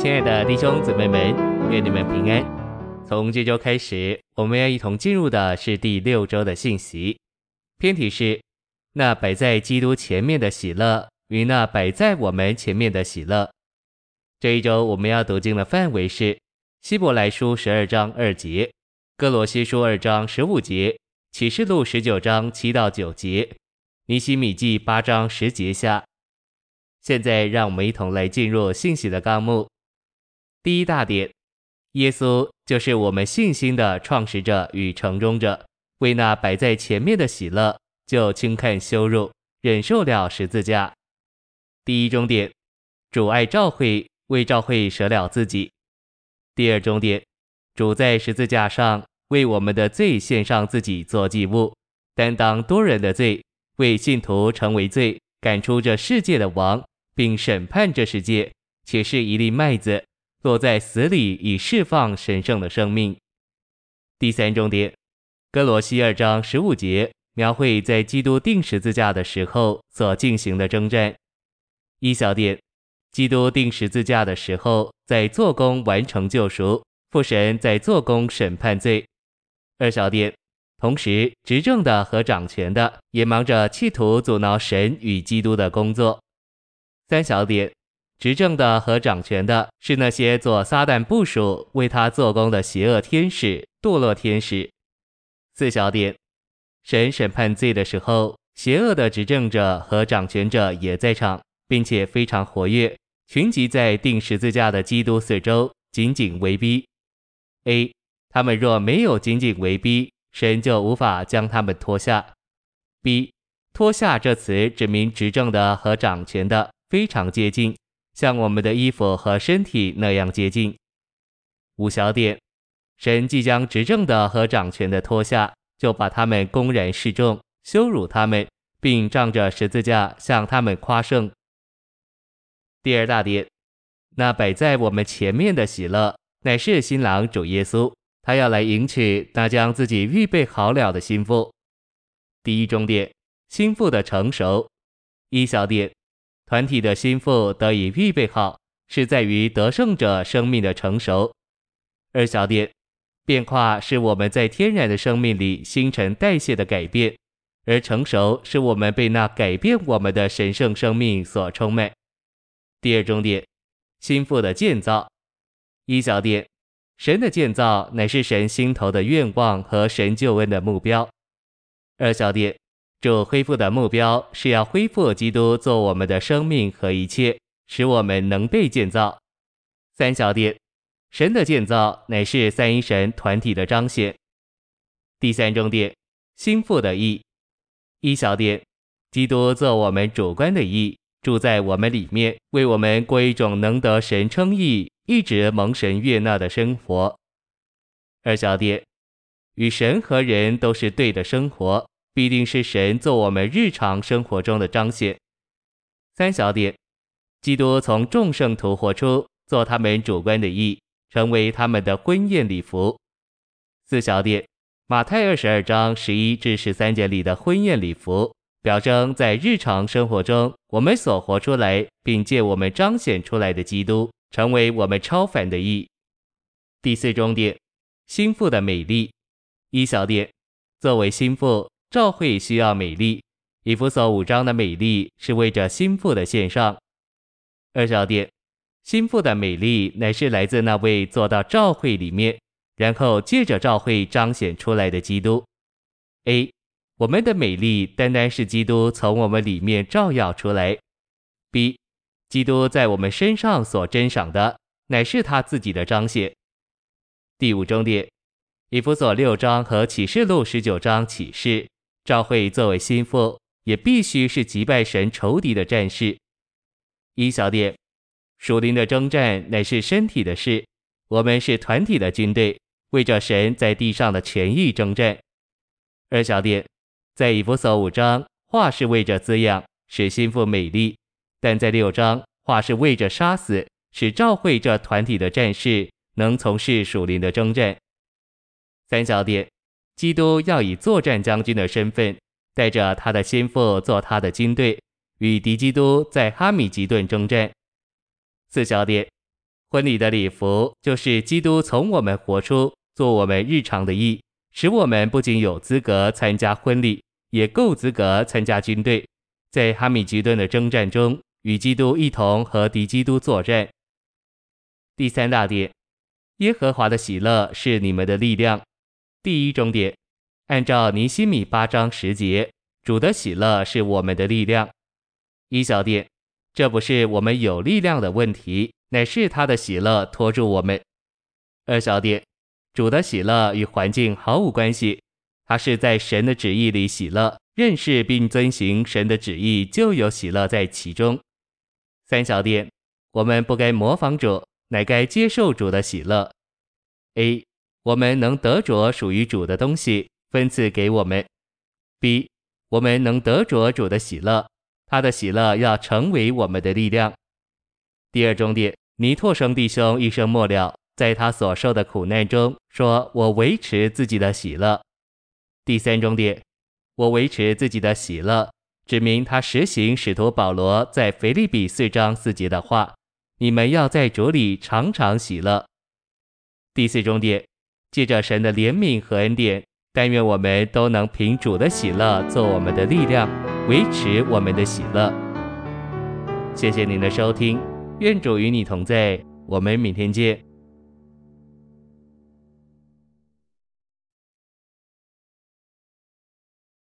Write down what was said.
亲爱的弟兄姊妹们，愿你们平安。从这周开始，我们要一同进入的是第六周的信息。篇题是：那摆在基督前面的喜乐与那摆在我们前面的喜乐。这一周我们要读经的范围是：希伯来书十二章二节，歌罗西书二章十五节，启示录十九章七到九节，尼希米记八章十节下。现在让我们一同来进入信息的纲目。第一大点，耶稣就是我们信心的创始者与成终者，为那摆在前面的喜乐，就轻看羞辱，忍受了十字架。第一终点，主爱教会，为教会舍了自己。第二终点，主在十字架上为我们的罪献上自己做祭物，担当多人的罪，为信徒成为罪，赶出这世界的王，并审判这世界，且是一粒麦子。落在死里，以释放神圣的生命。第三重点，歌罗西二章十五节描绘在基督钉十字架的时候所进行的征战。一小点，基督钉十字架的时候在做工完成救赎，父神在做工审判罪。二小点，同时执政的和掌权的也忙着企图阻挠神与基督的工作。三小点。执政的和掌权的是那些做撒旦部属为他做工的邪恶天使、堕落天使。四小点，神审判罪的时候，邪恶的执政者和掌权者也在场，并且非常活跃，群集在钉十字架的基督四周，紧紧围逼。A，他们若没有紧紧围逼，神就无法将他们拖下。B，拖下这词指明执政的和掌权的非常接近。像我们的衣服和身体那样接近。五小点，神即将执政的和掌权的脱下，就把他们公然示众，羞辱他们，并仗着十字架向他们夸胜。第二大点，那摆在我们前面的喜乐，乃是新郎主耶稣，他要来迎娶那将自己预备好了的新妇。第一中点，新妇的成熟。一小点。团体的心腹得以预备好，是在于得胜者生命的成熟。二小点，变化是我们在天然的生命里新陈代谢的改变，而成熟是我们被那改变我们的神圣生命所充满。第二重点，心腹的建造。一小点，神的建造乃是神心头的愿望和神救恩的目标。二小点。主恢复的目标是要恢复基督做我们的生命和一切，使我们能被建造。三小点，神的建造乃是三一神团体的彰显。第三重点，心腹的意。一小点，基督做我们主观的意，住在我们里面，为我们过一种能得神称义、一直蒙神悦纳的生活。二小点，与神和人都是对的生活。必定是神做我们日常生活中的彰显。三小点，基督从众圣徒活出，做他们主观的义，成为他们的婚宴礼服。四小点，马太二十二章十一至十三节里的婚宴礼服，表征在日常生活中我们所活出来，并借我们彰显出来的基督，成为我们超凡的义。第四重点，心腹的美丽。一小点，作为心腹。教会需要美丽，以弗所五章的美丽是为着心腹的献上。二小点，心腹的美丽乃是来自那位坐到教会里面，然后借着教会彰显出来的基督。A，我们的美丽单单是基督从我们里面照耀出来。B，基督在我们身上所珍赏的，乃是他自己的彰显。第五重点，以弗所六章和启示录十九章启示。教会作为心腹，也必须是击败神仇敌的战士。一小点，属灵的征战乃是身体的事，我们是团体的军队，为着神在地上的权益征战。二小点，在以弗所五章，话是为着滋养，使心腹美丽；但在六章，话是为着杀死，使教会这团体的战士能从事属灵的征战。三小点。基督要以作战将军的身份，带着他的心腹做他的军队，与敌基督在哈米吉顿征战。四小点，婚礼的礼服就是基督从我们活出，做我们日常的义，使我们不仅有资格参加婚礼，也够资格参加军队，在哈米吉顿的征战中与基督一同和敌基督作战。第三大点，耶和华的喜乐是你们的力量。第一中点，按照尼西米八章十节，主的喜乐是我们的力量。一小点，这不是我们有力量的问题。乃是他的喜乐拖住我们。二小点，主的喜乐与环境毫无关系，他是在神的旨意里喜乐，认识并遵行神的旨意，就有喜乐在其中。三小点，我们不该模仿主，乃该接受主的喜乐。A，我们能得着属于主的东西，分赐给我们；B，我们能得着主的喜乐，他的喜乐要成为我们的力量。第二重点。尼托生弟兄一生末了，在他所受的苦难中，说：“我维持自己的喜乐。”第三重点，我维持自己的喜乐，指明他实行使徒保罗在腓利比四章四节的话：“你们要在主里常常喜乐。”第四重点，借着神的怜悯和恩典，但愿我们都能凭主的喜乐做我们的力量，维持我们的喜乐。谢谢您的收听。愿主与你同在，我们明天见。